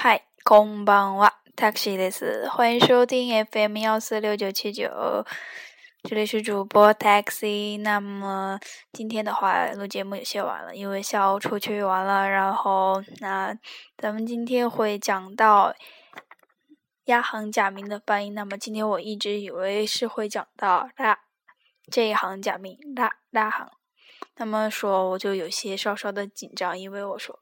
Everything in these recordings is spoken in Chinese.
嗨，空邦哇，taxi 的是，欢迎收听 FM 幺四六九七九，这里是主播 taxi。那么今天的话，录节目有些晚了，因为下午出去玩了。然后，那咱们今天会讲到亚行假名的发音。那么今天我一直以为是会讲到拉这一行假名拉拉行。那么说，我就有些稍稍的紧张，因为我说，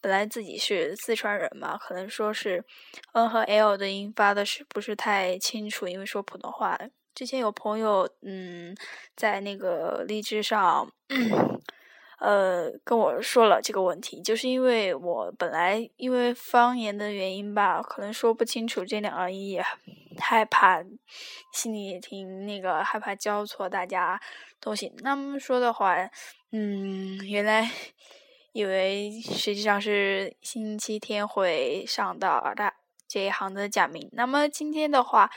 本来自己是四川人嘛，可能说是 n 和 l 的音发的是不是太清楚，因为说普通话。之前有朋友嗯，在那个荔枝上，呃，跟我说了这个问题，就是因为我本来因为方言的原因吧，可能说不清楚这两个音，也害怕，心里也挺那个害怕教错大家东西。那么说的话。嗯，原来以为实际上是星期天会上到大这一行的假名。那么今天的话，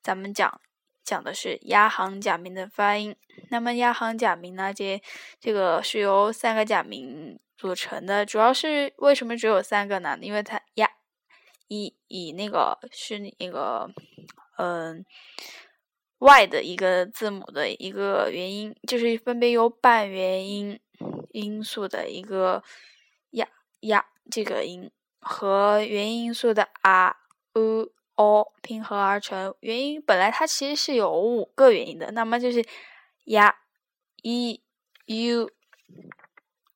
咱们讲讲的是押行假名的发音。那么押行假名呢，这这个是由三个假名组成的。主要是为什么只有三个呢？因为它押以以那个是那个嗯。y 的一个字母的一个元音，就是分别有半元音音素的一个呀呀这个音和元音素的啊 u o 拼合而成。元音本来它其实是有五个元音的，那么就是呀 i u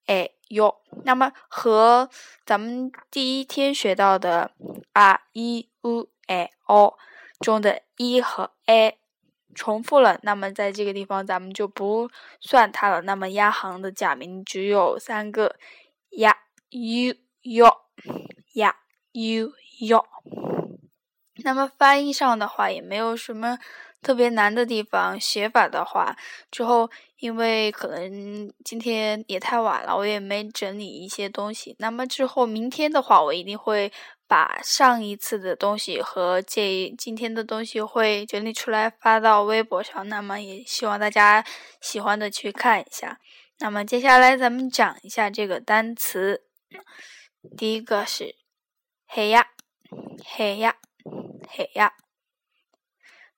a u，那么和咱们第一天学到的 r i u a o 中的一和 a。重复了，那么在这个地方咱们就不算它了。那么押行的假名只有三个，押 u u 押 u u。那么翻译上的话也没有什么特别难的地方。写法的话，之后因为可能今天也太晚了，我也没整理一些东西。那么之后明天的话，我一定会。把上一次的东西和这今天的东西会整理出来发到微博上，那么也希望大家喜欢的去看一下。那么接下来咱们讲一下这个单词，第一个是黑呀，黑呀，黑呀。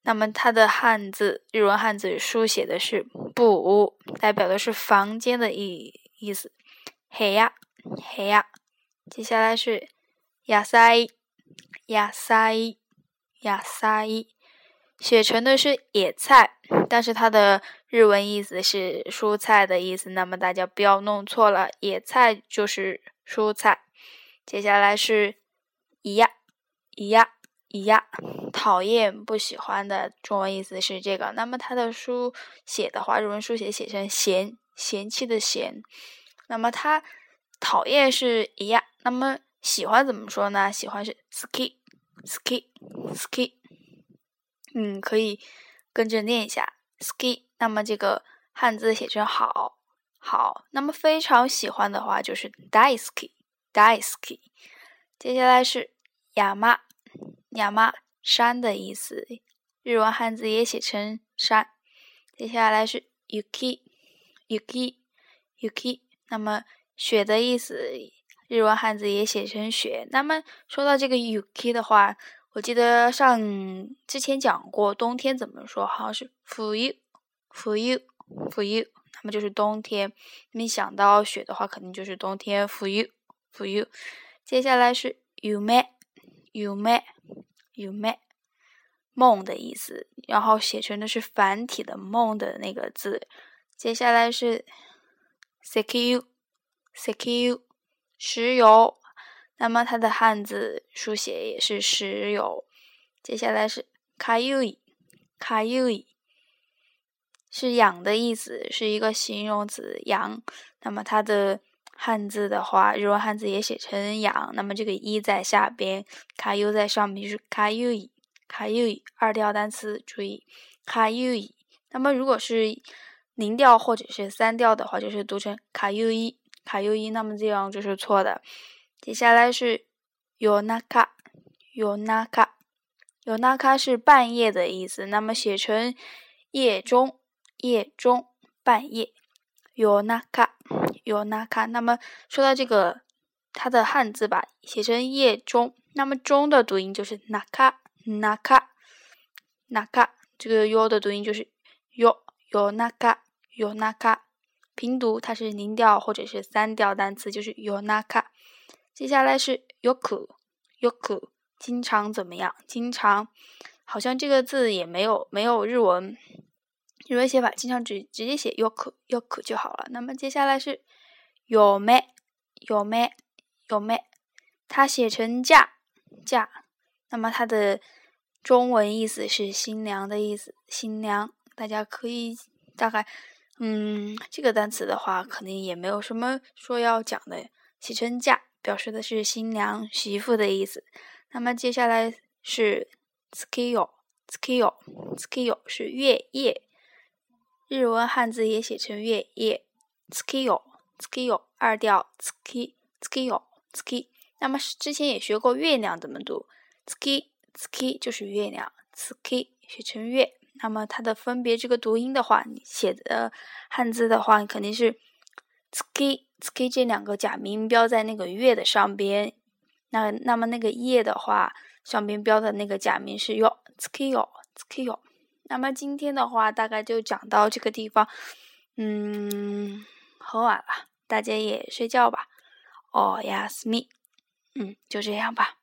那么它的汉字日文汉字书写的是“不”，代表的是房间的意意思。黑呀，黑呀。接下来是。野菜，野菜，野菜，写成的是野菜，但是它的日文意思是蔬菜的意思，那么大家不要弄错了，野菜就是蔬菜。接下来是咿呀，咿呀，咿呀，讨厌、不喜欢的中文意思是这个，那么它的书写的话，日文书写写成嫌，嫌弃的嫌，那么它讨厌是咿呀，那么。喜欢怎么说呢？喜欢是 ski，ski，ski。嗯，可以跟着念一下 ski。那么这个汉字写成好，好。那么非常喜欢的话就是 daisuki，daisuki。接下来是亚麻，亚麻山的意思，日文汉字也写成山。接下来是 yuki，yuki，yuki。那么雪的意思。日文汉字也写成雪。那么说到这个 yuki 的话，我记得上之前讲过冬天怎么说，好像是 fuyu，fuyu，fuyu，那么就是冬天。没想到雪的话，肯定就是冬天 fuyu，fuyu。接下来是 u m，梦的意思，然后写成的是繁体的梦的那个字。接下来是 sekiu，sekiu。石油，那么它的汉字书写也是石油。接下来是卡尤伊，卡尤伊是养的意思，是一个形容词，养。那么它的汉字的话，日文汉字也写成养。那么这个一在下边，卡尤在上面，就是卡尤伊，卡尤伊二调单词，注意卡尤伊。那么如果是零调或者是三调的话，就是读成卡尤伊。卡优一，那么这样就是错的。接下来是有那卡，有那卡，有那卡是半夜的意思，那么写成夜中，夜中，半夜。有那卡，有那卡。那么说到这个，它的汉字吧，写成夜中，那么中的读音就是 Nakana Kaka 这个 yo 的读音就是 yo yo naka yo naka。平读它是零调或者是三调单词，就是 yo naka。接下来是 yoku yoku，经常怎么样？经常好像这个字也没有没有日文。日文写法经常直直接写 yoku yoku 就好了。那么接下来是有没有没有没，它写成嫁嫁，那么它的中文意思是新娘的意思。新娘，大家可以大概，嗯，这个单词的话，肯定也没有什么说要讲的。写成嫁，表示的是新娘媳妇的意思。那么接下来是 skill skill skill 是月夜。日文汉字也写成月夜，skill skill 二调，ski skill ski。那么之前也学过月亮怎么读，ski ski 就是月亮，ski 写成月。那么它的分别这个读音的话，你写的汉字的话，肯定是 ski ski 这两个假名标在那个月的上边。那那么那个夜的话，上边标的那个假名是 yo skill skill。那么今天的话，大概就讲到这个地方。嗯，很晚了，大家也睡觉吧。哦呀，思密，嗯，就这样吧。